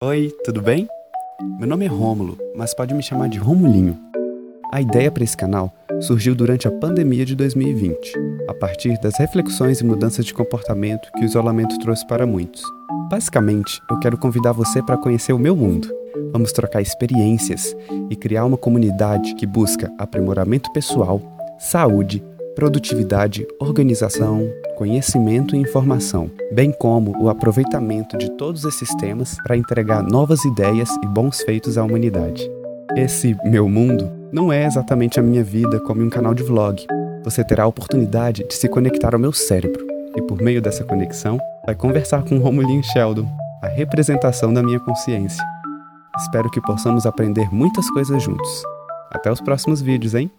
Oi, tudo bem? Meu nome é Rômulo, mas pode me chamar de Romulinho. A ideia para esse canal surgiu durante a pandemia de 2020, a partir das reflexões e mudanças de comportamento que o isolamento trouxe para muitos. Basicamente, eu quero convidar você para conhecer o meu mundo. Vamos trocar experiências e criar uma comunidade que busca aprimoramento pessoal, saúde, produtividade, organização, conhecimento e informação, bem como o aproveitamento de todos esses temas para entregar novas ideias e bons feitos à humanidade. Esse meu mundo não é exatamente a minha vida como um canal de vlog. Você terá a oportunidade de se conectar ao meu cérebro e, por meio dessa conexão, vai conversar com Romulinho Sheldon, a representação da minha consciência. Espero que possamos aprender muitas coisas juntos. Até os próximos vídeos, hein?